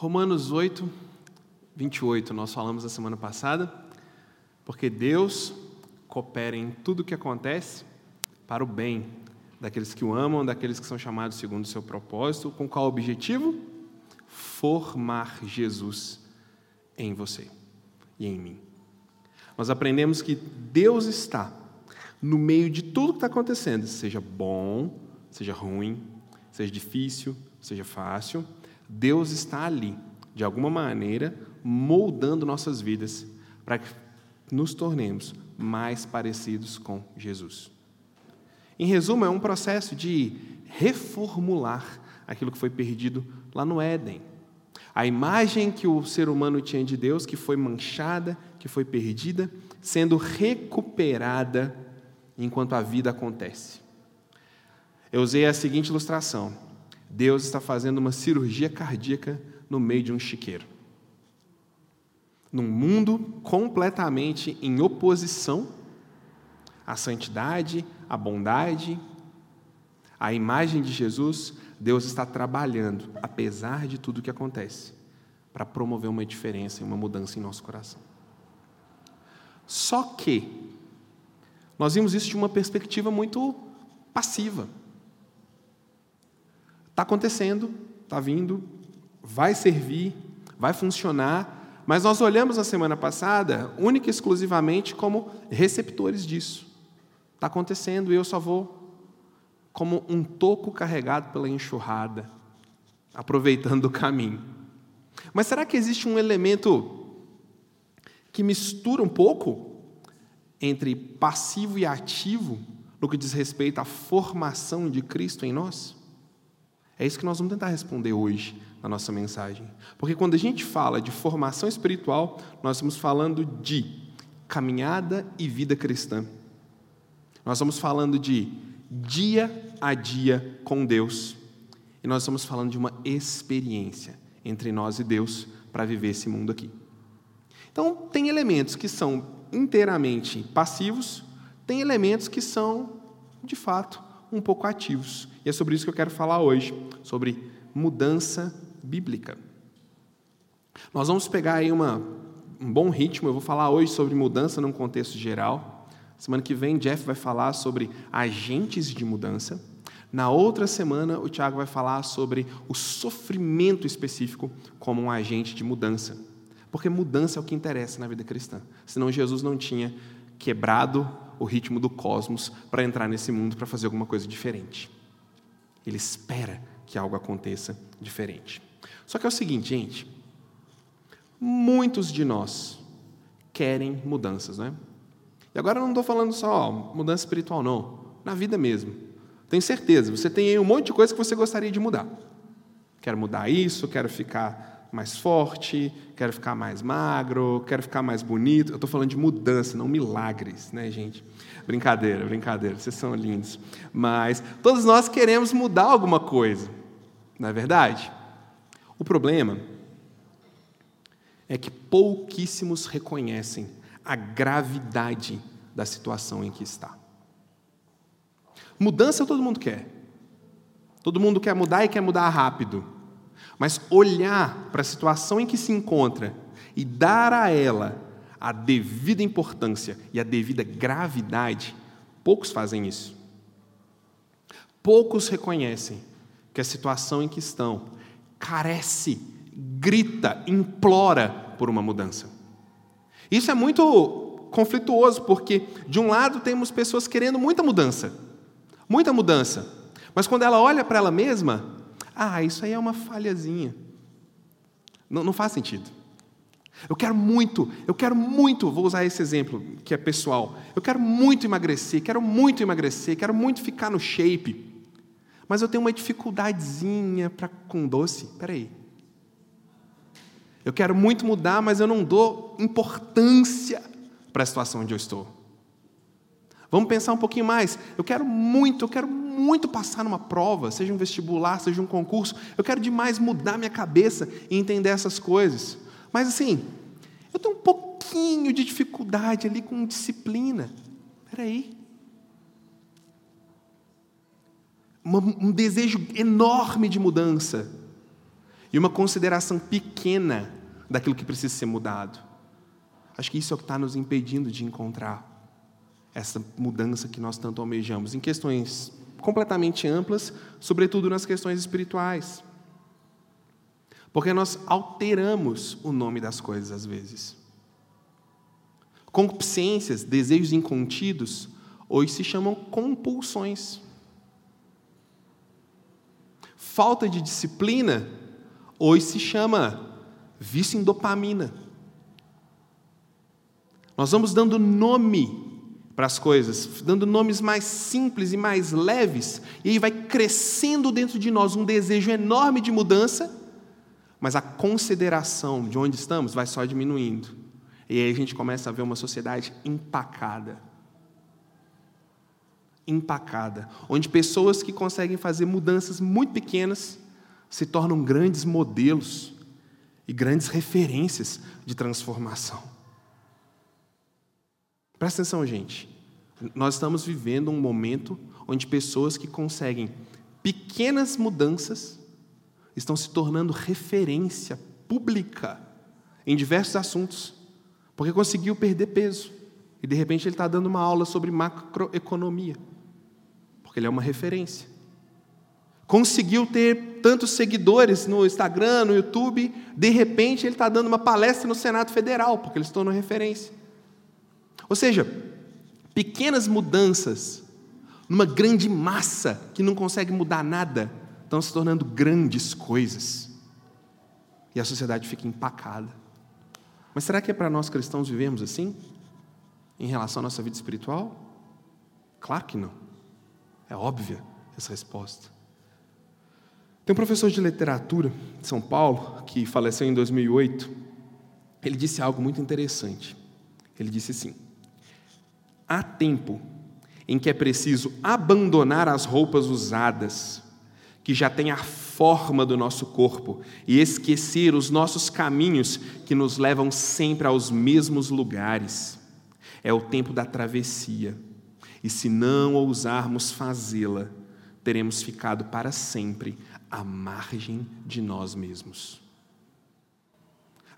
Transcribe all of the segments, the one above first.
Romanos 8, 28, nós falamos na semana passada, porque Deus coopera em tudo o que acontece para o bem daqueles que o amam, daqueles que são chamados segundo o seu propósito, com qual objetivo? Formar Jesus em você e em mim. Nós aprendemos que Deus está no meio de tudo que está acontecendo, seja bom, seja ruim, seja difícil, seja fácil, Deus está ali, de alguma maneira, moldando nossas vidas para que nos tornemos mais parecidos com Jesus. Em resumo, é um processo de reformular aquilo que foi perdido lá no Éden. A imagem que o ser humano tinha de Deus, que foi manchada, que foi perdida, sendo recuperada enquanto a vida acontece. Eu usei a seguinte ilustração: Deus está fazendo uma cirurgia cardíaca no meio de um chiqueiro. Num mundo completamente em oposição à santidade, à bondade, à imagem de Jesus, Deus está trabalhando, apesar de tudo o que acontece, para promover uma diferença e uma mudança em nosso coração. Só que nós vimos isso de uma perspectiva muito passiva. Está acontecendo, está vindo, vai servir, vai funcionar, mas nós olhamos na semana passada única e exclusivamente como receptores disso. Está acontecendo e eu só vou como um toco carregado pela enxurrada, aproveitando o caminho. Mas será que existe um elemento que mistura um pouco entre passivo e ativo no que diz respeito à formação de Cristo em nós? É isso que nós vamos tentar responder hoje na nossa mensagem. Porque quando a gente fala de formação espiritual, nós estamos falando de caminhada e vida cristã. Nós estamos falando de dia a dia com Deus. E nós estamos falando de uma experiência entre nós e Deus para viver esse mundo aqui. Então, tem elementos que são inteiramente passivos, tem elementos que são, de fato, um pouco ativos. E é sobre isso que eu quero falar hoje, sobre mudança bíblica. Nós vamos pegar aí uma, um bom ritmo, eu vou falar hoje sobre mudança num contexto geral. Semana que vem, Jeff vai falar sobre agentes de mudança. Na outra semana, o Tiago vai falar sobre o sofrimento específico como um agente de mudança. Porque mudança é o que interessa na vida cristã. Senão Jesus não tinha quebrado o ritmo do cosmos para entrar nesse mundo para fazer alguma coisa diferente. Ele espera que algo aconteça diferente. Só que é o seguinte, gente. Muitos de nós querem mudanças, né? E agora eu não estou falando só ó, mudança espiritual, não. Na vida mesmo. Tenho certeza, você tem aí um monte de coisa que você gostaria de mudar. Quero mudar isso, quero ficar mais forte, quero ficar mais magro, quero ficar mais bonito. Eu estou falando de mudança, não milagres, né, gente? Brincadeira, brincadeira, vocês são lindos. Mas todos nós queremos mudar alguma coisa, não é verdade? O problema é que pouquíssimos reconhecem a gravidade da situação em que está. Mudança todo mundo quer. Todo mundo quer mudar e quer mudar rápido. Mas olhar para a situação em que se encontra e dar a ela a devida importância e a devida gravidade, poucos fazem isso. Poucos reconhecem que a situação em que estão carece, grita, implora por uma mudança. Isso é muito conflituoso, porque de um lado temos pessoas querendo muita mudança, muita mudança, mas quando ela olha para ela mesma, ah, isso aí é uma falhazinha. Não, não faz sentido. Eu quero muito, eu quero muito, vou usar esse exemplo que é pessoal. Eu quero muito emagrecer, quero muito emagrecer, quero muito ficar no shape. Mas eu tenho uma dificuldadezinha para com doce. Peraí. Eu quero muito mudar, mas eu não dou importância para a situação onde eu estou. Vamos pensar um pouquinho mais. Eu quero muito, eu quero muito passar numa prova, seja um vestibular, seja um concurso. Eu quero demais mudar minha cabeça e entender essas coisas. Mas assim, eu tenho um pouquinho de dificuldade ali com disciplina. Espera aí. Um desejo enorme de mudança. e uma consideração pequena daquilo que precisa ser mudado. Acho que isso é o que está nos impedindo de encontrar essa mudança que nós tanto almejamos, em questões completamente amplas, sobretudo nas questões espirituais. Porque nós alteramos o nome das coisas às vezes. Concupiscências, desejos incontidos, hoje se chamam compulsões. Falta de disciplina, hoje se chama vício em dopamina. Nós vamos dando nome para as coisas, dando nomes mais simples e mais leves, e aí vai crescendo dentro de nós um desejo enorme de mudança, mas a consideração de onde estamos vai só diminuindo. E aí a gente começa a ver uma sociedade empacada. Empacada, onde pessoas que conseguem fazer mudanças muito pequenas se tornam grandes modelos e grandes referências de transformação. Presta atenção, gente. Nós estamos vivendo um momento onde pessoas que conseguem pequenas mudanças estão se tornando referência pública em diversos assuntos, porque conseguiu perder peso e de repente ele está dando uma aula sobre macroeconomia, porque ele é uma referência. Conseguiu ter tantos seguidores no Instagram, no YouTube, de repente ele está dando uma palestra no Senado Federal, porque ele se tornou referência. Ou seja, pequenas mudanças numa grande massa que não consegue mudar nada estão se tornando grandes coisas. E a sociedade fica empacada. Mas será que é para nós cristãos vivermos assim? Em relação à nossa vida espiritual? Claro que não. É óbvia essa resposta. Tem um professor de literatura de São Paulo, que faleceu em 2008, ele disse algo muito interessante. Ele disse assim: há tempo em que é preciso abandonar as roupas usadas, que já têm a forma do nosso corpo, e esquecer os nossos caminhos que nos levam sempre aos mesmos lugares. É o tempo da travessia, e se não ousarmos fazê-la, teremos ficado para sempre à margem de nós mesmos.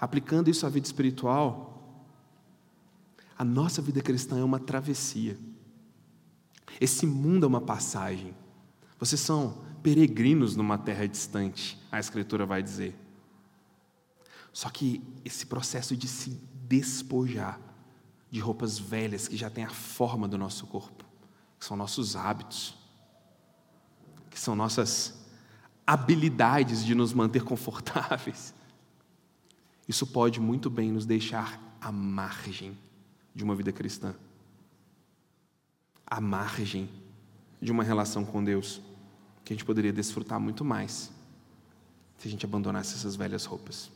Aplicando isso à vida espiritual, a nossa vida cristã é uma travessia. Esse mundo é uma passagem. Vocês são peregrinos numa terra distante, a Escritura vai dizer. Só que esse processo de se despojar de roupas velhas que já têm a forma do nosso corpo, que são nossos hábitos, que são nossas habilidades de nos manter confortáveis, isso pode muito bem nos deixar à margem de uma vida cristã, à margem de uma relação com Deus, que a gente poderia desfrutar muito mais se a gente abandonasse essas velhas roupas.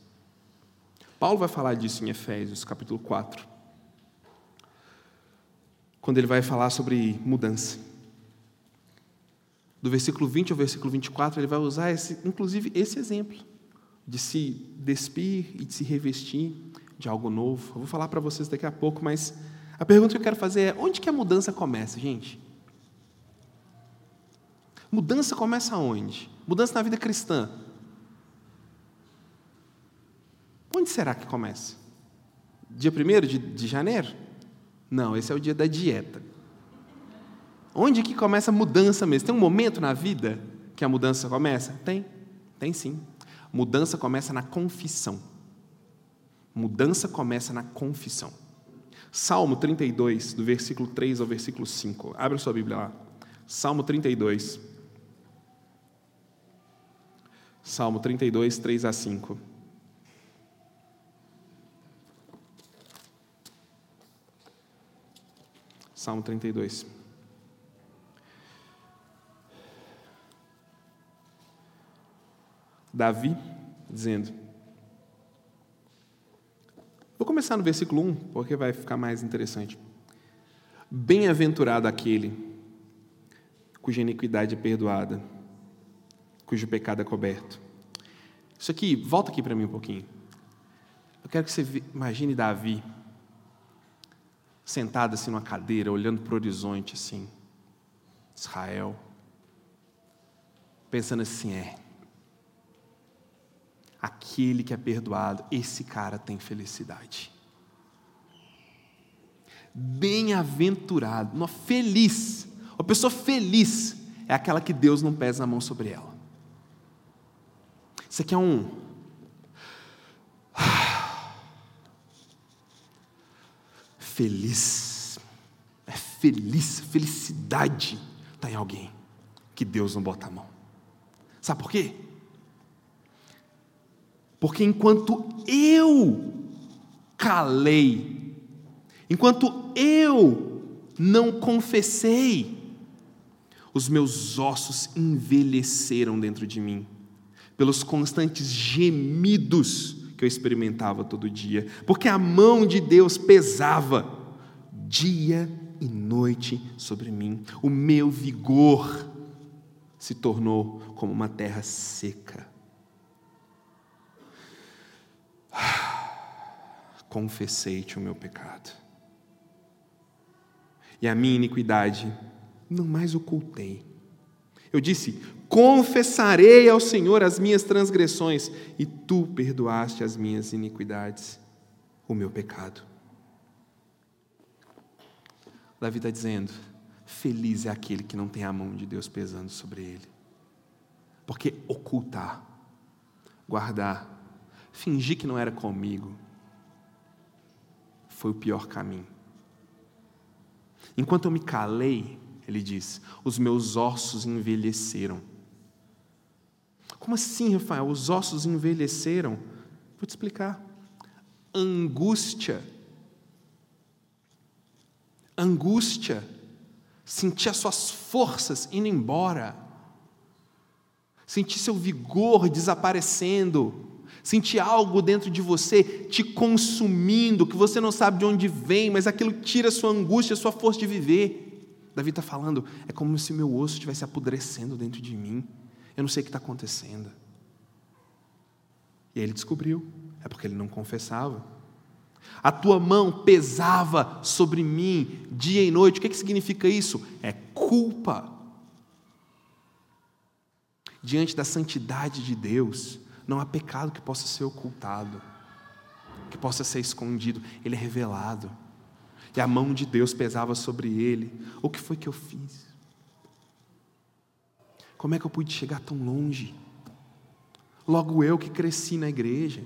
Paulo vai falar disso em Efésios, capítulo 4, quando ele vai falar sobre mudança. Do versículo 20 ao versículo 24, ele vai usar, esse, inclusive, esse exemplo de se despir e de se revestir de algo novo. Eu vou falar para vocês daqui a pouco, mas a pergunta que eu quero fazer é: onde que a mudança começa, gente? Mudança começa onde? Mudança na vida cristã. Onde será que começa? Dia 1 de, de janeiro? Não, esse é o dia da dieta. Onde que começa a mudança mesmo? Tem um momento na vida que a mudança começa? Tem, tem sim. Mudança começa na confissão. Mudança começa na confissão. Salmo 32, do versículo 3 ao versículo 5. Abre sua Bíblia lá. Salmo 32. Salmo 32, 3 a 5. Salmo 32. Davi dizendo: Vou começar no versículo 1, porque vai ficar mais interessante. Bem-aventurado aquele cuja iniquidade é perdoada, cujo pecado é coberto. Isso aqui, volta aqui para mim um pouquinho. Eu quero que você imagine Davi sentado assim numa cadeira, olhando para o horizonte assim, Israel, pensando assim, é, aquele que é perdoado, esse cara tem felicidade. Bem-aventurado, feliz, uma pessoa feliz é aquela que Deus não pesa a mão sobre ela. Isso aqui é um. Feliz. É feliz, felicidade está em alguém que Deus não bota a mão. Sabe por quê? Porque enquanto eu calei, enquanto eu não confessei, os meus ossos envelheceram dentro de mim, pelos constantes gemidos que eu experimentava todo dia, porque a mão de Deus pesava dia e noite sobre mim, o meu vigor se tornou como uma terra seca. Confessei-te o meu pecado. E a minha iniquidade não mais ocultei. Eu disse: Confessarei ao Senhor as minhas transgressões, e tu perdoaste as minhas iniquidades, o meu pecado. Davi está dizendo: Feliz é aquele que não tem a mão de Deus pesando sobre ele. Porque ocultar, guardar, fingir que não era comigo, foi o pior caminho. Enquanto eu me calei, ele diz, os meus ossos envelheceram. Como assim, Rafael? Os ossos envelheceram? Vou te explicar. Angústia. Angústia. Sentir as suas forças indo embora. Sentir seu vigor desaparecendo sentir algo dentro de você te consumindo, que você não sabe de onde vem, mas aquilo tira a sua angústia, a sua força de viver. Davi está falando, é como se meu osso estivesse apodrecendo dentro de mim. Eu não sei o que está acontecendo. E aí ele descobriu, é porque ele não confessava. A tua mão pesava sobre mim dia e noite. O que, que significa isso? É culpa. Diante da santidade de Deus, não há pecado que possa ser ocultado, que possa ser escondido. Ele é revelado. E a mão de Deus pesava sobre ele. O que foi que eu fiz? Como é que eu pude chegar tão longe? Logo eu que cresci na igreja.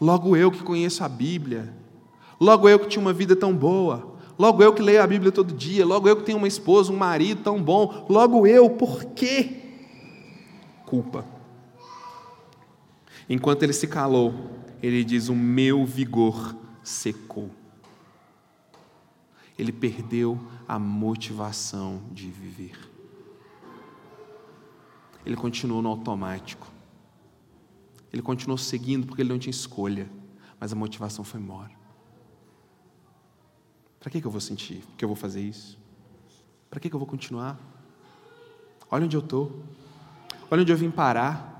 Logo eu que conheço a Bíblia. Logo eu que tinha uma vida tão boa. Logo eu que leio a Bíblia todo dia. Logo eu que tenho uma esposa, um marido tão bom. Logo eu, por quê? Culpa. Enquanto ele se calou, ele diz: O meu vigor secou. Ele perdeu a motivação de viver. Ele continuou no automático. Ele continuou seguindo porque ele não tinha escolha, mas a motivação foi embora. Para que, que eu vou sentir que eu vou fazer isso? Para que, que eu vou continuar? Olha onde eu estou. Olha onde eu vim parar.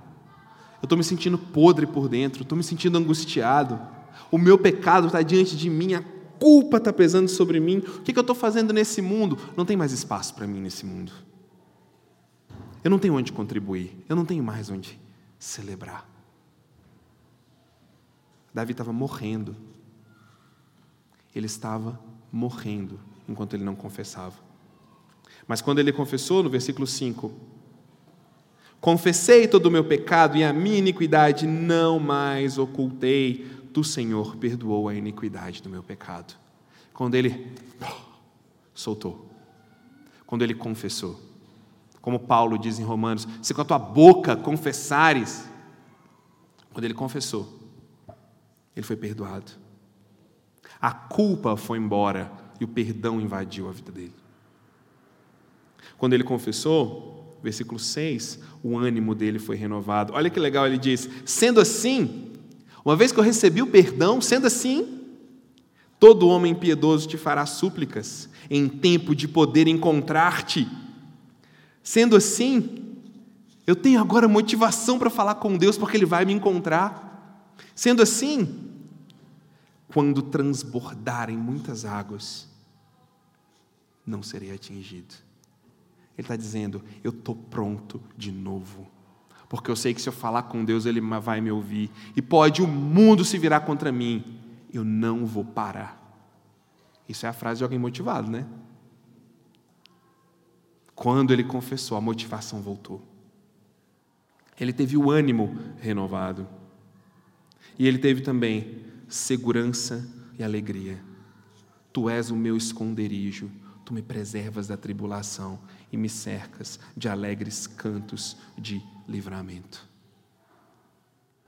Eu estou me sentindo podre por dentro, estou me sentindo angustiado. O meu pecado está diante de mim, a culpa está pesando sobre mim. O que, que eu estou fazendo nesse mundo? Não tem mais espaço para mim nesse mundo. Eu não tenho onde contribuir, eu não tenho mais onde celebrar. Davi estava morrendo. Ele estava morrendo enquanto ele não confessava. Mas quando ele confessou, no versículo 5, Confessei todo o meu pecado e a minha iniquidade não mais ocultei. Tu, Senhor, perdoou a iniquidade do meu pecado. Quando ele soltou, quando ele confessou, como Paulo diz em Romanos: se com a tua boca confessares, quando ele confessou, ele foi perdoado. A culpa foi embora e o perdão invadiu a vida dele. Quando ele confessou, versículo 6, o ânimo dele foi renovado. Olha que legal, ele diz: sendo assim, uma vez que eu recebi o perdão, sendo assim, todo homem piedoso te fará súplicas em tempo de poder encontrar-te. Sendo assim, eu tenho agora motivação para falar com Deus, porque Ele vai me encontrar. Sendo assim, quando transbordarem muitas águas, não serei atingido. Ele está dizendo: Eu estou pronto de novo, Porque eu sei que se eu falar com Deus, Ele vai me ouvir. E pode o mundo se virar contra mim, eu não vou parar. Isso é a frase de alguém motivado, né? Quando ele confessou, a motivação voltou. Ele teve o ânimo renovado. E ele teve também segurança e alegria. Tu és o meu esconderijo, tu me preservas da tribulação e me cercas de alegres cantos de livramento.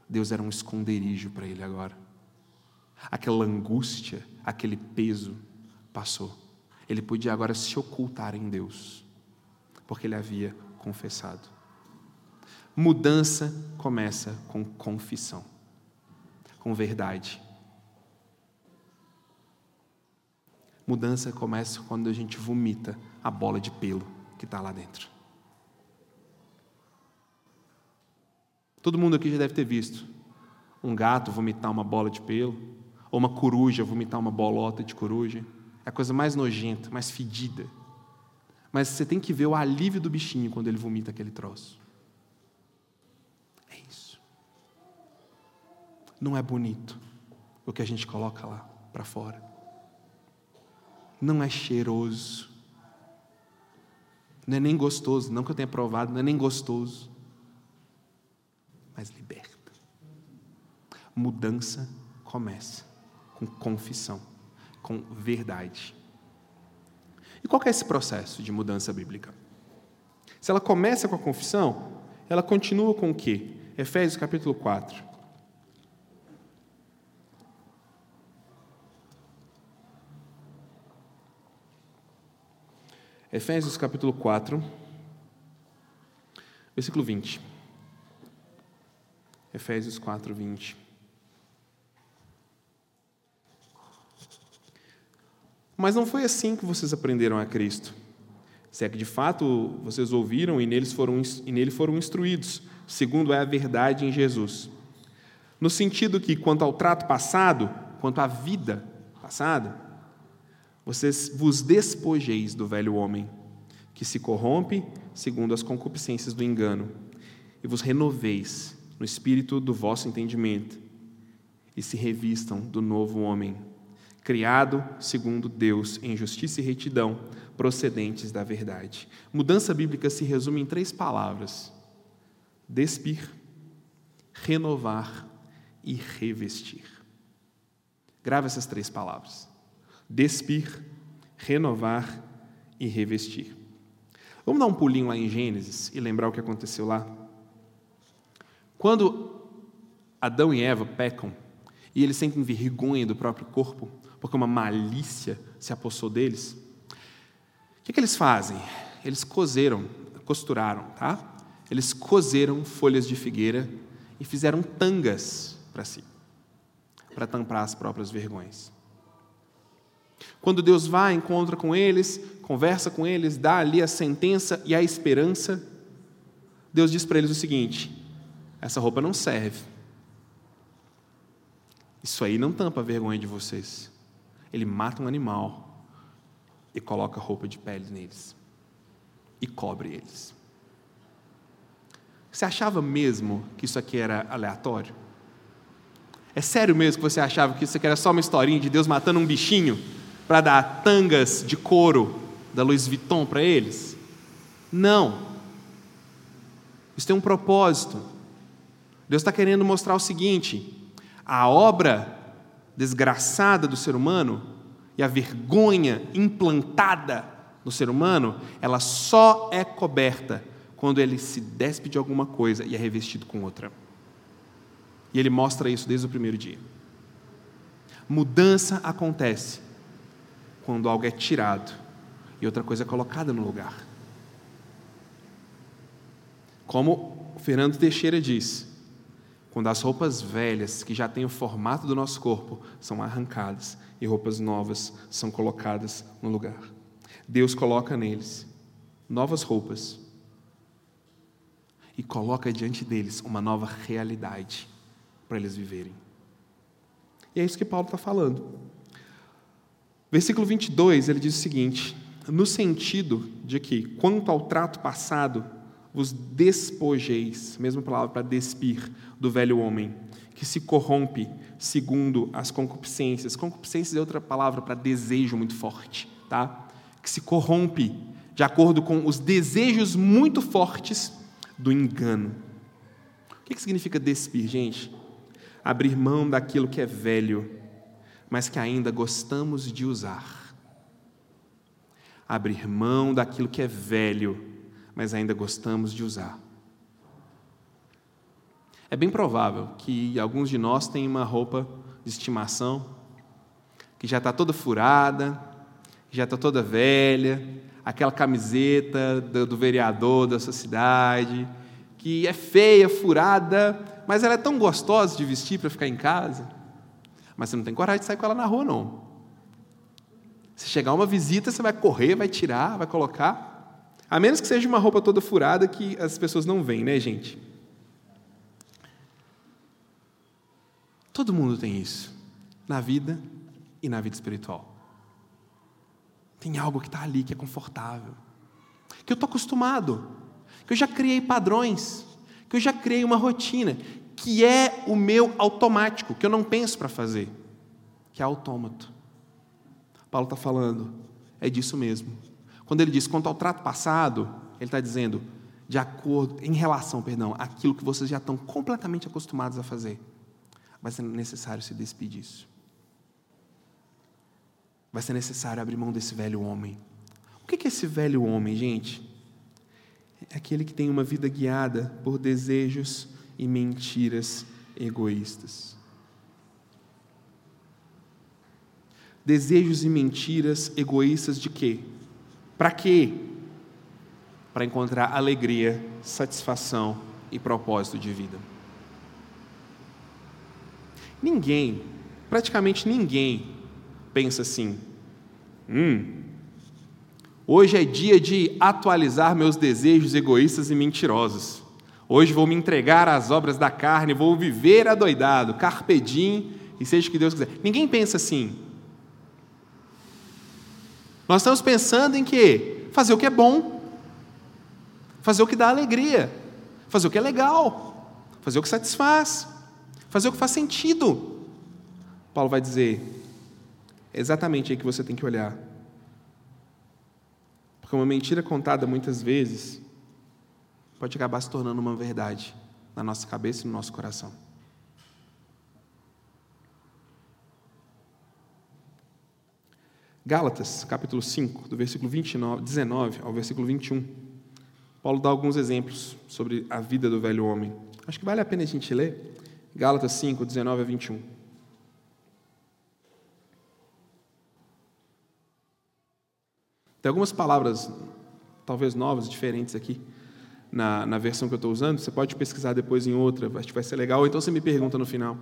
Deus era um esconderijo para ele agora. Aquela angústia, aquele peso passou. Ele podia agora se ocultar em Deus, porque ele havia confessado. Mudança começa com confissão, com verdade. Mudança começa quando a gente vomita a bola de pelo que está lá dentro. Todo mundo aqui já deve ter visto um gato vomitar uma bola de pelo, ou uma coruja vomitar uma bolota de coruja. É a coisa mais nojenta, mais fedida. Mas você tem que ver o alívio do bichinho quando ele vomita aquele troço. É isso. Não é bonito o que a gente coloca lá para fora. Não é cheiroso. Não é nem gostoso, não que eu tenha provado, não é nem gostoso. Mas liberta. Mudança começa com confissão, com verdade. E qual é esse processo de mudança bíblica? Se ela começa com a confissão, ela continua com o quê? Efésios capítulo 4. Efésios capítulo 4, versículo 20. Efésios 4, 20. Mas não foi assim que vocês aprenderam a Cristo. Se é que de fato vocês ouviram e, neles foram, e nele foram instruídos, segundo é a verdade em Jesus. No sentido que, quanto ao trato passado, quanto à vida passada, vocês vos despojeis do velho homem, que se corrompe segundo as concupiscências do engano, e vos renoveis no espírito do vosso entendimento, e se revistam do novo homem criado segundo Deus em justiça e retidão, procedentes da verdade. Mudança bíblica se resume em três palavras: despir, renovar e revestir. Grave essas três palavras: despir, renovar e revestir. Vamos dar um pulinho lá em Gênesis e lembrar o que aconteceu lá? Quando Adão e Eva pecam e eles sentem vergonha do próprio corpo, porque uma malícia se apossou deles. O que, que eles fazem? Eles cozeram, costuraram, tá? Eles cozeram folhas de figueira e fizeram tangas para si, para tampar as próprias vergonhas. Quando Deus vai, encontra com eles, conversa com eles, dá ali a sentença e a esperança, Deus diz para eles o seguinte: essa roupa não serve. Isso aí não tampa a vergonha de vocês. Ele mata um animal e coloca roupa de pele neles e cobre eles. Você achava mesmo que isso aqui era aleatório? É sério mesmo que você achava que isso aqui era só uma historinha de Deus matando um bichinho para dar tangas de couro da Louis Vuitton para eles? Não. Isso tem um propósito. Deus está querendo mostrar o seguinte: a obra desgraçada do ser humano e a vergonha implantada no ser humano, ela só é coberta quando ele se despe de alguma coisa e é revestido com outra. E ele mostra isso desde o primeiro dia. Mudança acontece quando algo é tirado e outra coisa é colocada no lugar. Como Fernando Teixeira diz, quando as roupas velhas, que já têm o formato do nosso corpo, são arrancadas e roupas novas são colocadas no lugar. Deus coloca neles novas roupas e coloca diante deles uma nova realidade para eles viverem. E é isso que Paulo está falando. Versículo 22, ele diz o seguinte: no sentido de que, quanto ao trato passado, vos despojeis, mesma palavra para despir, do velho homem, que se corrompe segundo as concupiscências. Concupiscências é outra palavra para desejo muito forte, tá? Que se corrompe de acordo com os desejos muito fortes do engano. O que significa despir, gente? Abrir mão daquilo que é velho, mas que ainda gostamos de usar. Abrir mão daquilo que é velho, mas ainda gostamos de usar. É bem provável que alguns de nós tenham uma roupa de estimação que já está toda furada, já está toda velha, aquela camiseta do, do vereador da sua cidade, que é feia, furada, mas ela é tão gostosa de vestir para ficar em casa. Mas você não tem coragem de sair com ela na rua, não. Se chegar uma visita, você vai correr, vai tirar, vai colocar. A menos que seja uma roupa toda furada que as pessoas não veem, né, gente? Todo mundo tem isso, na vida e na vida espiritual. Tem algo que está ali, que é confortável, que eu estou acostumado, que eu já criei padrões, que eu já criei uma rotina, que é o meu automático, que eu não penso para fazer, que é autômato. Paulo está falando, é disso mesmo. Quando ele diz quanto ao trato passado, ele está dizendo de acordo, em relação, perdão, àquilo que vocês já estão completamente acostumados a fazer vai ser necessário se despedir disso. Vai ser necessário abrir mão desse velho homem. O que é esse velho homem, gente? É aquele que tem uma vida guiada por desejos e mentiras egoístas. Desejos e mentiras egoístas de quê? Para quê? Para encontrar alegria, satisfação e propósito de vida. Ninguém, praticamente ninguém, pensa assim: hum, hoje é dia de atualizar meus desejos egoístas e mentirosos. Hoje vou me entregar às obras da carne, vou viver adoidado, carpedim e seja o que Deus quiser. Ninguém pensa assim. Nós estamos pensando em que fazer o que é bom, fazer o que dá alegria, fazer o que é legal, fazer o que satisfaz fazer o que faz sentido. Paulo vai dizer: é exatamente aí que você tem que olhar. Porque uma mentira contada muitas vezes pode acabar se tornando uma verdade na nossa cabeça e no nosso coração. Gálatas, capítulo 5, do versículo 29, 19 ao versículo 21. Paulo dá alguns exemplos sobre a vida do velho homem. Acho que vale a pena a gente ler. Gálatas 5, 19 a 21. Tem algumas palavras, talvez novas, diferentes aqui, na, na versão que eu estou usando. Você pode pesquisar depois em outra, acho que vai ser legal. Ou então você me pergunta no final.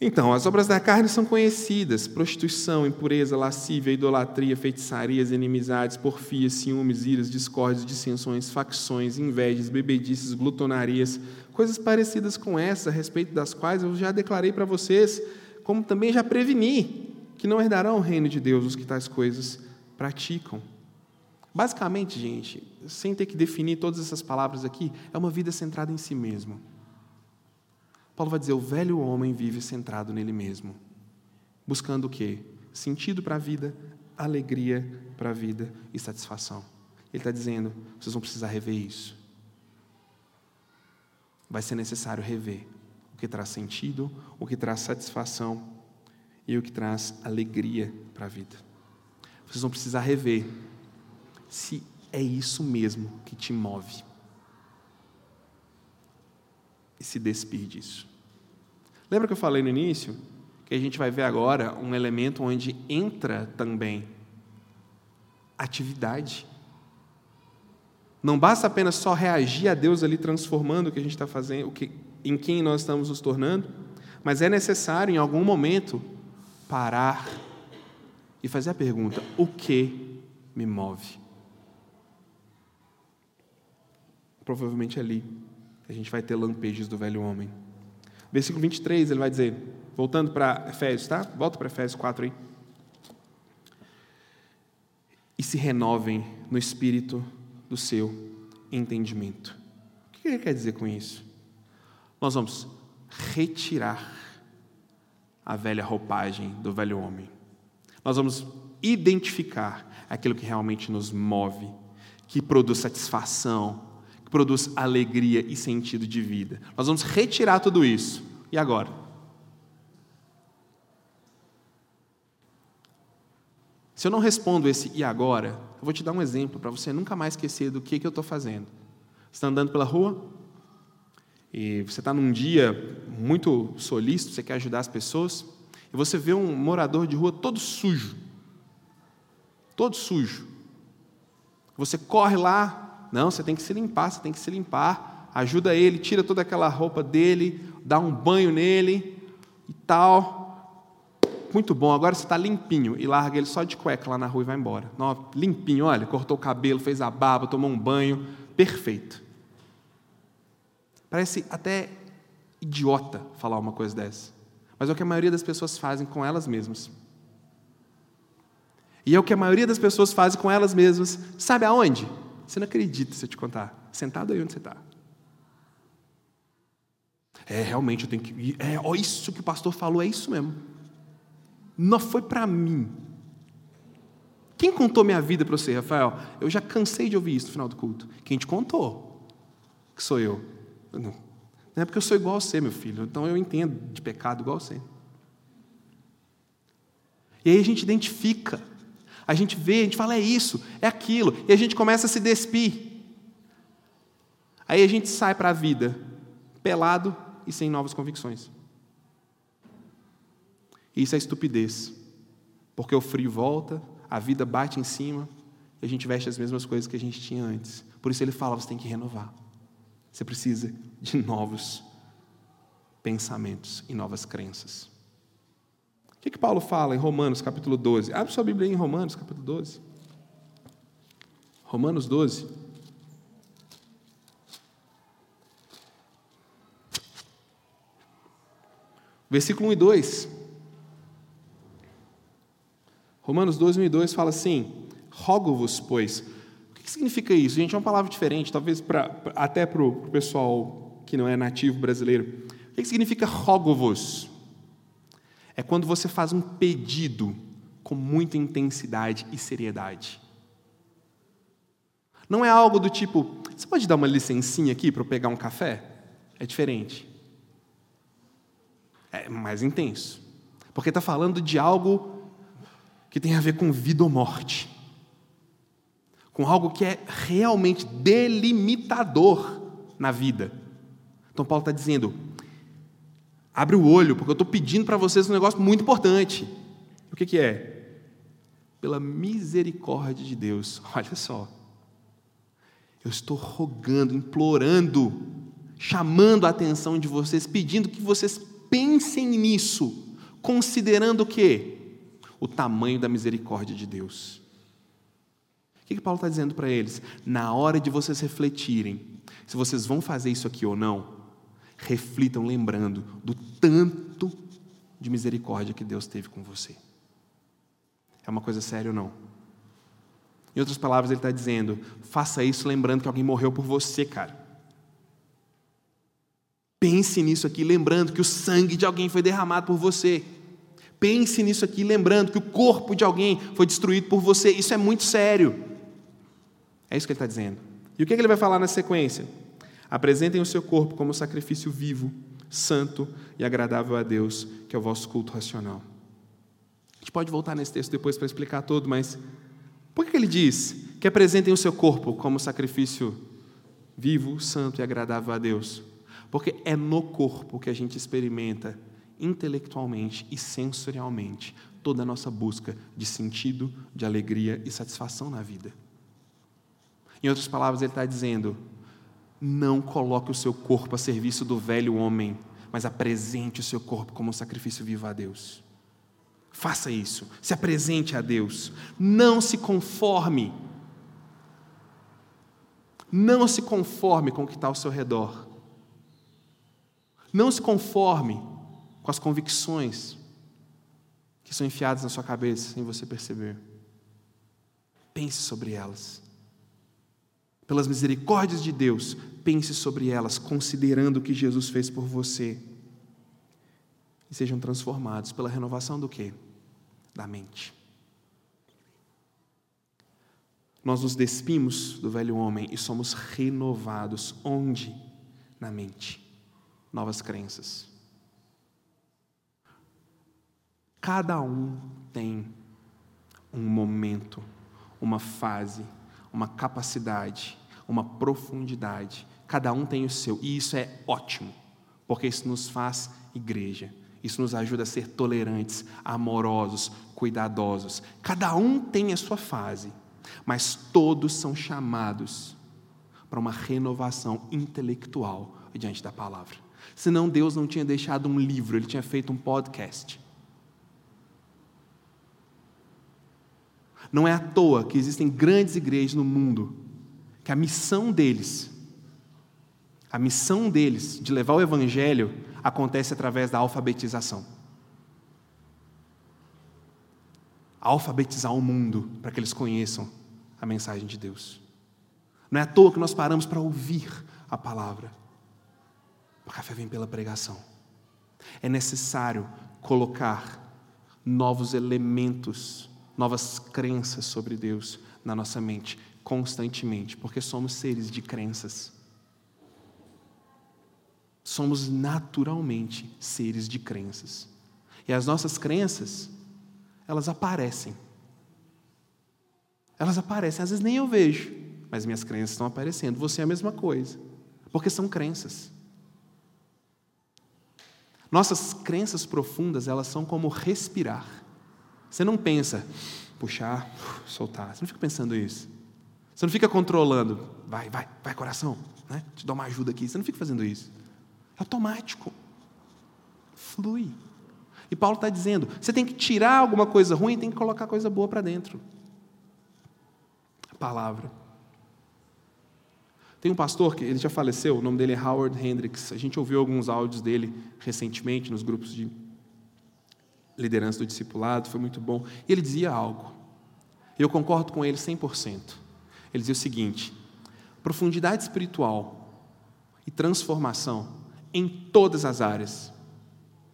Então, as obras da carne são conhecidas: prostituição, impureza, lascívia, idolatria, feitiçarias, inimizades, porfias, ciúmes, iras, discórdias, dissensões, facções, invejas, bebedices, glutonarias, coisas parecidas com essa, a respeito das quais eu já declarei para vocês, como também já preveni, que não herdarão o reino de Deus os que tais coisas praticam. Basicamente, gente, sem ter que definir todas essas palavras aqui, é uma vida centrada em si mesmo. Paulo vai dizer: o velho homem vive centrado nele mesmo, buscando o quê? Sentido para a vida, alegria para a vida e satisfação. Ele está dizendo: vocês vão precisar rever isso. Vai ser necessário rever o que traz sentido, o que traz satisfação e o que traz alegria para a vida. Vocês vão precisar rever se é isso mesmo que te move e se despir disso. Lembra que eu falei no início que a gente vai ver agora um elemento onde entra também atividade. Não basta apenas só reagir a Deus ali transformando o que a gente está fazendo, o que, em quem nós estamos nos tornando, mas é necessário em algum momento parar e fazer a pergunta: o que me move? Provavelmente ali a gente vai ter lampejos do velho homem. Versículo 23, ele vai dizer, voltando para Efésios, tá? Volta para Efésios 4 aí. E se renovem no espírito do seu entendimento. O que ele quer dizer com isso? Nós vamos retirar a velha roupagem do velho homem. Nós vamos identificar aquilo que realmente nos move, que produz satisfação, produz alegria e sentido de vida. Nós vamos retirar tudo isso. E agora? Se eu não respondo esse e agora, eu vou te dar um exemplo para você nunca mais esquecer do que, que eu estou fazendo. Você está andando pela rua e você está num dia muito solícito, você quer ajudar as pessoas, e você vê um morador de rua todo sujo. Todo sujo. Você corre lá, não, você tem que se limpar, você tem que se limpar, ajuda ele, tira toda aquela roupa dele, dá um banho nele e tal. Muito bom, agora você está limpinho e larga ele só de cueca lá na rua e vai embora. Não, limpinho, olha, cortou o cabelo, fez a barba, tomou um banho, perfeito. Parece até idiota falar uma coisa dessa, mas é o que a maioria das pessoas fazem com elas mesmas. E é o que a maioria das pessoas fazem com elas mesmas. Sabe aonde? Você não acredita se eu te contar. Sentado aí onde você está. É, realmente eu tenho que. É, ó, isso que o pastor falou, é isso mesmo. Não foi para mim. Quem contou minha vida para você, Rafael? Eu já cansei de ouvir isso no final do culto. Quem te contou? Que sou eu. Não é porque eu sou igual a você, meu filho. Então eu entendo de pecado igual a você. E aí a gente identifica a gente vê, a gente fala, é isso, é aquilo, e a gente começa a se despir. Aí a gente sai para a vida pelado e sem novas convicções. Isso é estupidez, porque o frio volta, a vida bate em cima e a gente veste as mesmas coisas que a gente tinha antes. Por isso ele fala: você tem que renovar. Você precisa de novos pensamentos e novas crenças que, que Paulo fala em Romanos capítulo 12? Abre sua Bíblia em Romanos capítulo 12. Romanos 12. Versículo 1 e 2. Romanos 12, 1 e 2 fala assim: Rogo-vos, pois. O que significa isso? Gente, é uma palavra diferente, talvez pra, até para o pessoal que não é nativo brasileiro. O que significa rogo-vos? É quando você faz um pedido com muita intensidade e seriedade. Não é algo do tipo, você pode dar uma licencinha aqui para eu pegar um café? É diferente. É mais intenso. Porque está falando de algo que tem a ver com vida ou morte. Com algo que é realmente delimitador na vida. Então, Paulo está dizendo: Abre o olho, porque eu estou pedindo para vocês um negócio muito importante. O que, que é? Pela misericórdia de Deus, olha só. Eu estou rogando, implorando, chamando a atenção de vocês, pedindo que vocês pensem nisso, considerando o quê? O tamanho da misericórdia de Deus. O que, que Paulo está dizendo para eles? Na hora de vocês refletirem se vocês vão fazer isso aqui ou não, reflitam lembrando do tanto de misericórdia que Deus teve com você. É uma coisa séria ou não? Em outras palavras, ele está dizendo: faça isso lembrando que alguém morreu por você, cara. Pense nisso aqui, lembrando que o sangue de alguém foi derramado por você. Pense nisso aqui, lembrando que o corpo de alguém foi destruído por você. Isso é muito sério. É isso que ele está dizendo. E o que ele vai falar na sequência? Apresentem o seu corpo como sacrifício vivo, santo e agradável a Deus, que é o vosso culto racional. A gente pode voltar nesse texto depois para explicar todo, mas por que ele diz que apresentem o seu corpo como sacrifício vivo, santo e agradável a Deus? Porque é no corpo que a gente experimenta intelectualmente e sensorialmente toda a nossa busca de sentido, de alegria e satisfação na vida. Em outras palavras, ele está dizendo: não coloque o seu corpo a serviço do velho homem, mas apresente o seu corpo como um sacrifício vivo a Deus. Faça isso, se apresente a Deus. Não se conforme. Não se conforme com o que está ao seu redor. Não se conforme com as convicções que são enfiadas na sua cabeça sem você perceber. Pense sobre elas. Pelas misericórdias de Deus, pense sobre elas, considerando o que Jesus fez por você. E sejam transformados pela renovação do quê? Da mente. Nós nos despimos do velho homem e somos renovados. Onde? Na mente. Novas crenças. Cada um tem um momento, uma fase, uma capacidade, uma profundidade. Cada um tem o seu, e isso é ótimo, porque isso nos faz igreja. Isso nos ajuda a ser tolerantes, amorosos, cuidadosos. Cada um tem a sua fase, mas todos são chamados para uma renovação intelectual diante da palavra. Senão Deus não tinha deixado um livro, ele tinha feito um podcast. Não é à toa que existem grandes igrejas no mundo, que a missão deles, a missão deles de levar o evangelho acontece através da alfabetização. Alfabetizar o mundo para que eles conheçam a mensagem de Deus. Não é à toa que nós paramos para ouvir a palavra. Porque a fé vem pela pregação. É necessário colocar novos elementos novas crenças sobre Deus na nossa mente constantemente, porque somos seres de crenças. Somos naturalmente seres de crenças. E as nossas crenças, elas aparecem. Elas aparecem, às vezes nem eu vejo, mas minhas crenças estão aparecendo. Você é a mesma coisa, porque são crenças. Nossas crenças profundas, elas são como respirar. Você não pensa, puxar, soltar. Você não fica pensando isso. Você não fica controlando, vai, vai, vai, coração, né? te dou uma ajuda aqui. Você não fica fazendo isso. É automático. Flui. E Paulo está dizendo: você tem que tirar alguma coisa ruim, tem que colocar coisa boa para dentro. A palavra. Tem um pastor que ele já faleceu, o nome dele é Howard Hendricks. A gente ouviu alguns áudios dele recentemente nos grupos de liderança do discipulado, foi muito bom. E ele dizia algo. Eu concordo com ele 100%. Ele dizia o seguinte: profundidade espiritual e transformação em todas as áreas,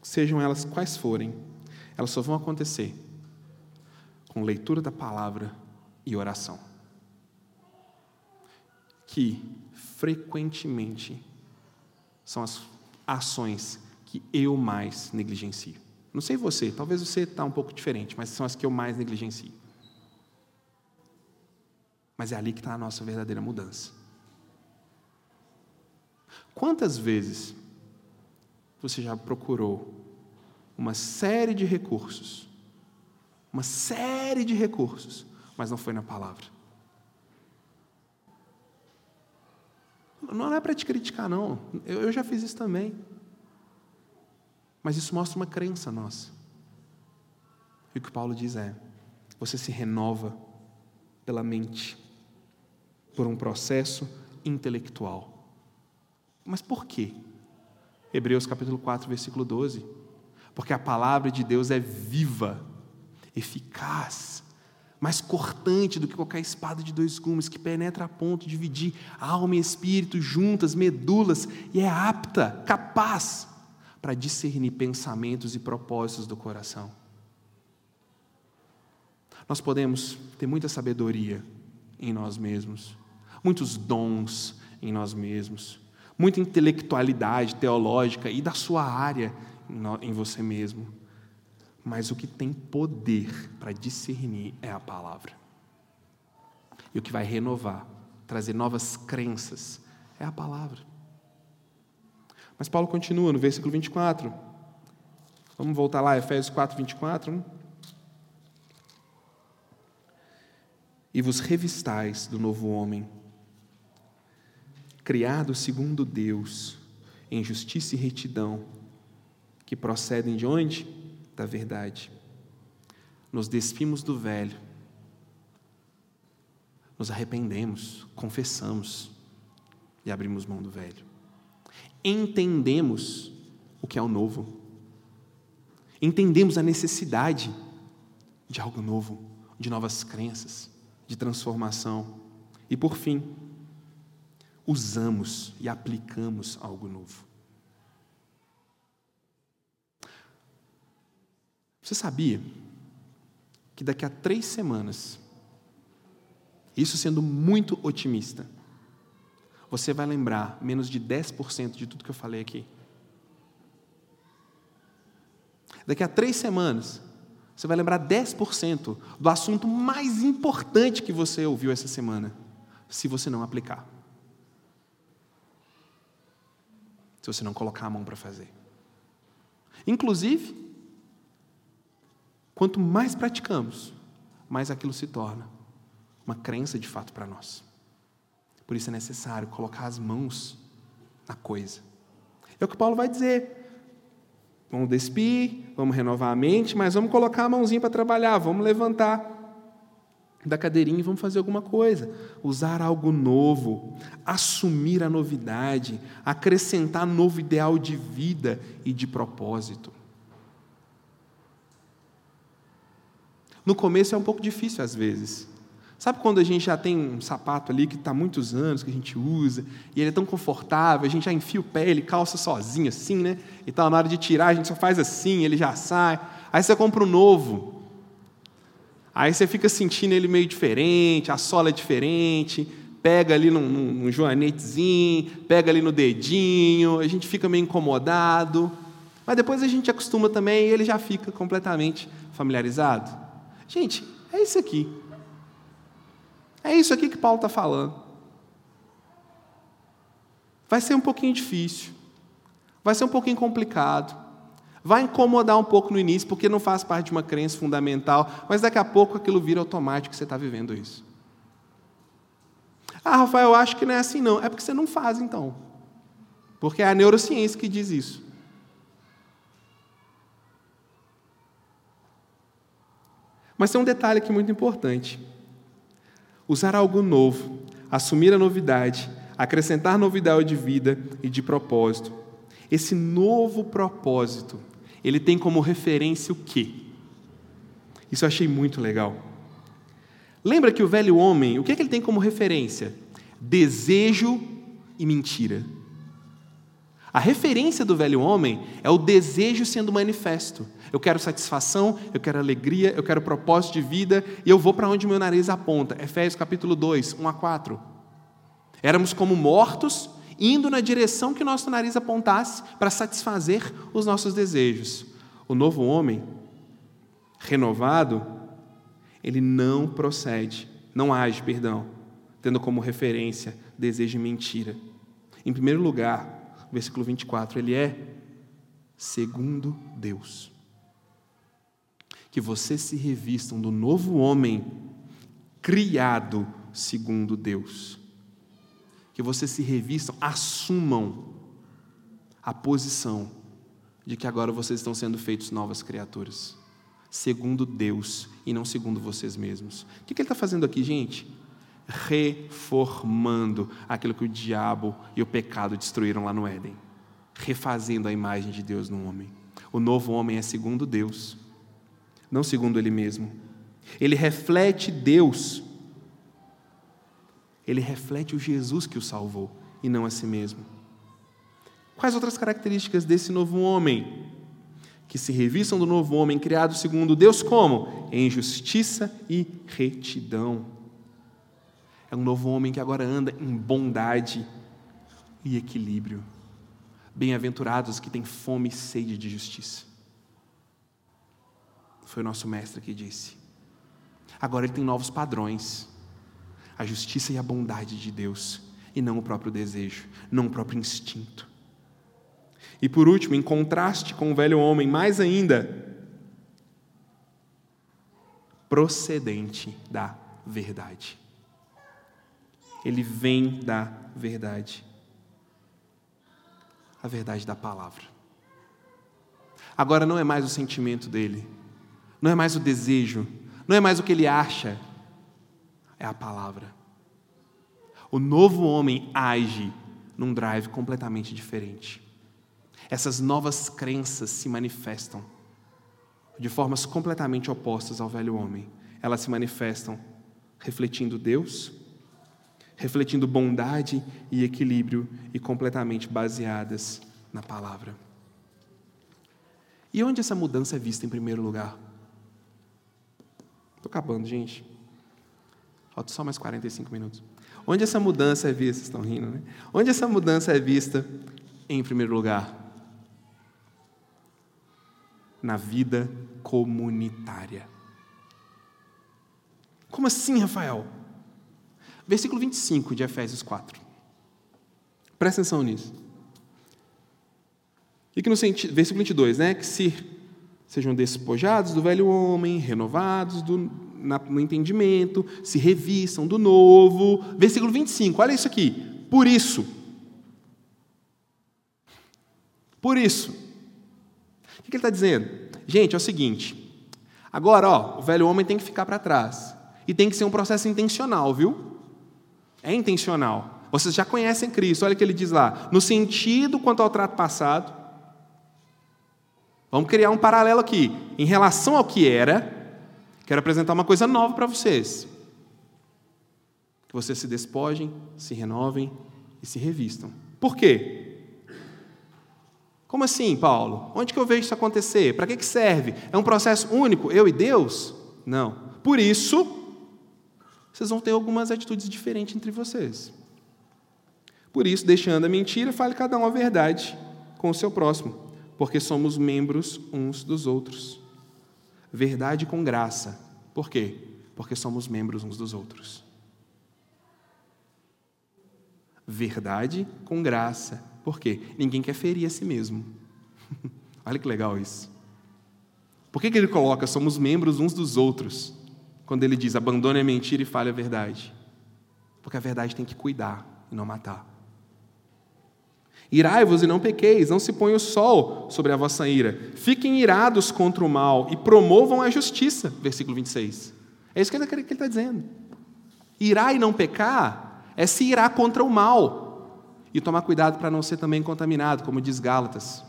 sejam elas quais forem, elas só vão acontecer com leitura da palavra e oração. Que frequentemente são as ações que eu mais negligencio. Não sei você, talvez você está um pouco diferente, mas são as que eu mais negligencio. Mas é ali que está a nossa verdadeira mudança. Quantas vezes você já procurou uma série de recursos, uma série de recursos, mas não foi na palavra? Não é para te criticar, não. Eu já fiz isso também. Mas isso mostra uma crença nossa. E o que Paulo diz é: você se renova pela mente, por um processo intelectual. Mas por quê? Hebreus capítulo 4, versículo 12. Porque a palavra de Deus é viva, eficaz, mais cortante do que qualquer espada de dois gumes, que penetra a ponto de dividir alma e espírito juntas, medulas, e é apta, capaz para discernir pensamentos e propósitos do coração. Nós podemos ter muita sabedoria em nós mesmos, muitos dons em nós mesmos, muita intelectualidade teológica e da sua área em você mesmo. Mas o que tem poder para discernir é a palavra. E o que vai renovar, trazer novas crenças, é a palavra. Mas Paulo continua no versículo 24. Vamos voltar lá, Efésios 4, 24. E vos revistais do novo homem, criado segundo Deus, em justiça e retidão, que procedem de onde? Da verdade. Nos despimos do velho, nos arrependemos, confessamos e abrimos mão do velho entendemos o que é o novo. Entendemos a necessidade de algo novo, de novas crenças, de transformação. E por fim, usamos e aplicamos algo novo. Você sabia que daqui a três semanas, isso sendo muito otimista, você vai lembrar menos de 10% de tudo que eu falei aqui? Daqui a três semanas, você vai lembrar 10% do assunto mais importante que você ouviu essa semana, se você não aplicar. Se você não colocar a mão para fazer. Inclusive, quanto mais praticamos, mais aquilo se torna uma crença de fato para nós. Por isso é necessário colocar as mãos na coisa. É o que Paulo vai dizer. Vamos despir, vamos renovar a mente, mas vamos colocar a mãozinha para trabalhar, vamos levantar da cadeirinha e vamos fazer alguma coisa. Usar algo novo, assumir a novidade, acrescentar novo ideal de vida e de propósito. No começo é um pouco difícil às vezes. Sabe quando a gente já tem um sapato ali que está há muitos anos, que a gente usa, e ele é tão confortável, a gente já enfia o pé, ele calça sozinho assim, né? E tal, na hora de tirar, a gente só faz assim, ele já sai. Aí você compra um novo. Aí você fica sentindo ele meio diferente, a sola é diferente, pega ali num, num, num joanetezinho, pega ali no dedinho, a gente fica meio incomodado. Mas depois a gente acostuma também e ele já fica completamente familiarizado. Gente, é isso aqui. É isso aqui que Paulo está falando. Vai ser um pouquinho difícil, vai ser um pouquinho complicado, vai incomodar um pouco no início, porque não faz parte de uma crença fundamental, mas daqui a pouco aquilo vira automático que você está vivendo isso. Ah, Rafael, eu acho que não é assim, não. É porque você não faz, então. Porque é a neurociência que diz isso. Mas tem um detalhe aqui muito importante usar algo novo, assumir a novidade, acrescentar novidade de vida e de propósito. Esse novo propósito, ele tem como referência o quê? Isso eu achei muito legal. Lembra que o velho homem, o que, é que ele tem como referência? Desejo e mentira. A referência do velho homem é o desejo sendo manifesto. Eu quero satisfação, eu quero alegria, eu quero propósito de vida e eu vou para onde meu nariz aponta. Efésios capítulo 2, 1 a 4. Éramos como mortos, indo na direção que nosso nariz apontasse para satisfazer os nossos desejos. O novo homem, renovado, ele não procede, não age, perdão, tendo como referência desejo e mentira. Em primeiro lugar, versículo 24, ele é segundo Deus. Que vocês se revistam do novo homem criado segundo Deus. Que vocês se revistam, assumam a posição de que agora vocês estão sendo feitos novas criaturas, segundo Deus e não segundo vocês mesmos. O que ele está fazendo aqui, gente? Reformando aquilo que o diabo e o pecado destruíram lá no Éden, refazendo a imagem de Deus no homem. O novo homem é segundo Deus, não segundo ele mesmo. Ele reflete Deus. Ele reflete o Jesus que o salvou e não a si mesmo. Quais outras características desse novo homem? Que se revistam do novo homem criado segundo Deus como? Em justiça e retidão. É um novo homem que agora anda em bondade e equilíbrio. Bem-aventurados que têm fome e sede de justiça. Foi o nosso mestre que disse. Agora ele tem novos padrões. A justiça e a bondade de Deus, e não o próprio desejo, não o próprio instinto. E por último, em contraste com o velho homem, mais ainda, procedente da verdade ele vem da verdade. A verdade da palavra. Agora não é mais o sentimento dele, não é mais o desejo, não é mais o que ele acha, é a palavra. O novo homem age num drive completamente diferente. Essas novas crenças se manifestam de formas completamente opostas ao velho homem. Elas se manifestam refletindo Deus refletindo bondade e equilíbrio e completamente baseadas na palavra. E onde essa mudança é vista em primeiro lugar? Estou acabando, gente. Falta só mais 45 minutos. Onde essa mudança é vista? Estão rindo, né? Onde essa mudança é vista em primeiro lugar? Na vida comunitária. Como assim, Rafael? Versículo 25 de Efésios 4. Presta atenção nisso. E que no sentido, versículo 22, né? Que se sejam despojados do velho homem, renovados do, na, no entendimento, se revistam do novo. Versículo 25, olha isso aqui. Por isso. Por isso. O que ele está dizendo? Gente, é o seguinte. Agora, ó, o velho homem tem que ficar para trás. E tem que ser um processo intencional, viu? É intencional. Vocês já conhecem Cristo, olha o que ele diz lá. No sentido quanto ao trato passado. Vamos criar um paralelo aqui. Em relação ao que era, quero apresentar uma coisa nova para vocês. Que vocês se despojem, se renovem e se revistam. Por quê? Como assim, Paulo? Onde que eu vejo isso acontecer? Para que, que serve? É um processo único, eu e Deus? Não. Por isso, vocês vão ter algumas atitudes diferentes entre vocês. Por isso, deixando a mentira, fale cada um a verdade com o seu próximo, porque somos membros uns dos outros. Verdade com graça. Por quê? Porque somos membros uns dos outros. Verdade com graça. Por quê? Ninguém quer ferir a si mesmo. Olha que legal isso. Por que, que ele coloca somos membros uns dos outros? Quando ele diz abandone a mentira e fale a verdade. Porque a verdade tem que cuidar e não matar. Irai-vos e não pequeis, não se ponha o sol sobre a vossa ira. Fiquem irados contra o mal e promovam a justiça. Versículo 26. É isso que ele está dizendo. Irar e não pecar é se irar contra o mal e tomar cuidado para não ser também contaminado, como diz Gálatas.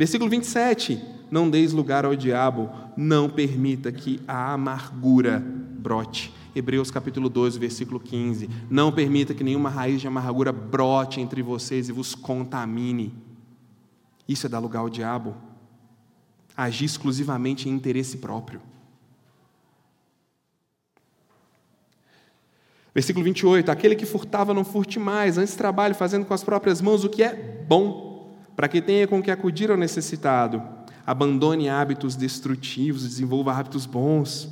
Versículo 27 não deis lugar ao diabo, não permita que a amargura brote. Hebreus capítulo 12, versículo 15. Não permita que nenhuma raiz de amargura brote entre vocês e vos contamine. Isso é dar lugar ao diabo. Agir exclusivamente em interesse próprio. Versículo 28. Aquele que furtava não furte mais, antes trabalhe fazendo com as próprias mãos o que é bom, para que tenha com que acudir ao necessitado abandone hábitos destrutivos, desenvolva hábitos bons.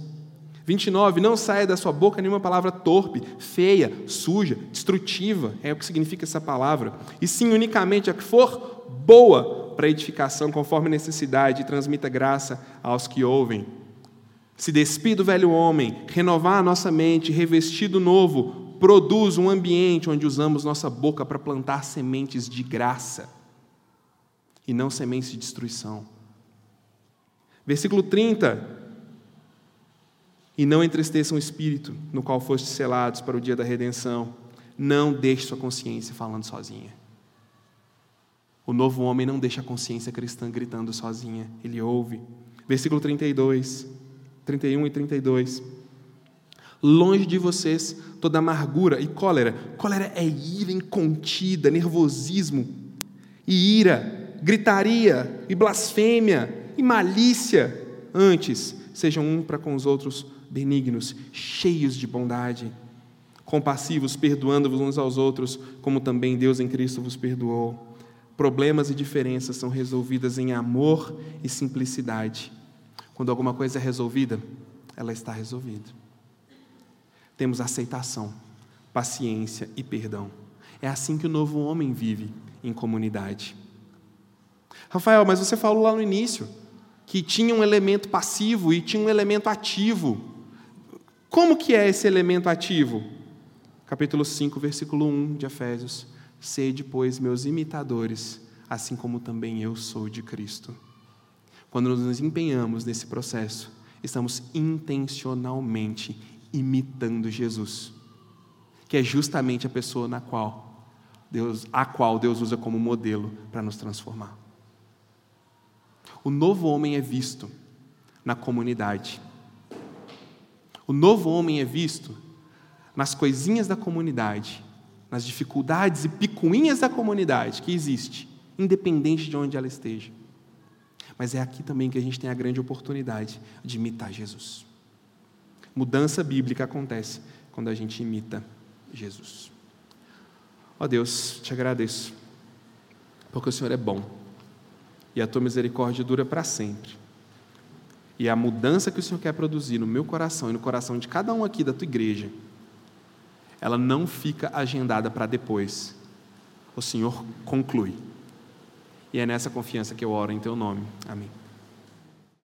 29, não saia da sua boca nenhuma palavra torpe, feia, suja, destrutiva, é o que significa essa palavra, e sim unicamente a que for boa para edificação, conforme necessidade, e transmita graça aos que ouvem. Se despir do velho homem, renovar a nossa mente, revestir do novo, produz um ambiente onde usamos nossa boca para plantar sementes de graça e não sementes de destruição. Versículo 30. E não entristeçam o espírito no qual fostes selados para o dia da redenção. Não deixe sua consciência falando sozinha. O novo homem não deixa a consciência cristã gritando sozinha, ele ouve. Versículo 32, 31 e 32. Longe de vocês toda amargura e cólera. Cólera é ira incontida, nervosismo e ira, gritaria e blasfêmia e malícia. Antes, sejam um para com os outros benignos, cheios de bondade, compassivos, perdoando-vos uns aos outros, como também Deus em Cristo vos perdoou. Problemas e diferenças são resolvidas em amor e simplicidade. Quando alguma coisa é resolvida, ela está resolvida. Temos aceitação, paciência e perdão. É assim que o novo homem vive em comunidade. Rafael, mas você falou lá no início que tinha um elemento passivo e tinha um elemento ativo. Como que é esse elemento ativo? Capítulo 5, versículo 1 de Efésios. Sede, pois, meus imitadores, assim como também eu sou de Cristo. Quando nos empenhamos nesse processo, estamos intencionalmente imitando Jesus, que é justamente a pessoa na qual Deus, a qual Deus usa como modelo para nos transformar. O novo homem é visto na comunidade. O novo homem é visto nas coisinhas da comunidade, nas dificuldades e picuinhas da comunidade que existe, independente de onde ela esteja. Mas é aqui também que a gente tem a grande oportunidade de imitar Jesus. Mudança bíblica acontece quando a gente imita Jesus. Ó oh Deus, te agradeço, porque o Senhor é bom e a tua misericórdia dura para sempre. E a mudança que o Senhor quer produzir no meu coração e no coração de cada um aqui da tua igreja, ela não fica agendada para depois. O Senhor conclui. E é nessa confiança que eu oro em teu nome. Amém.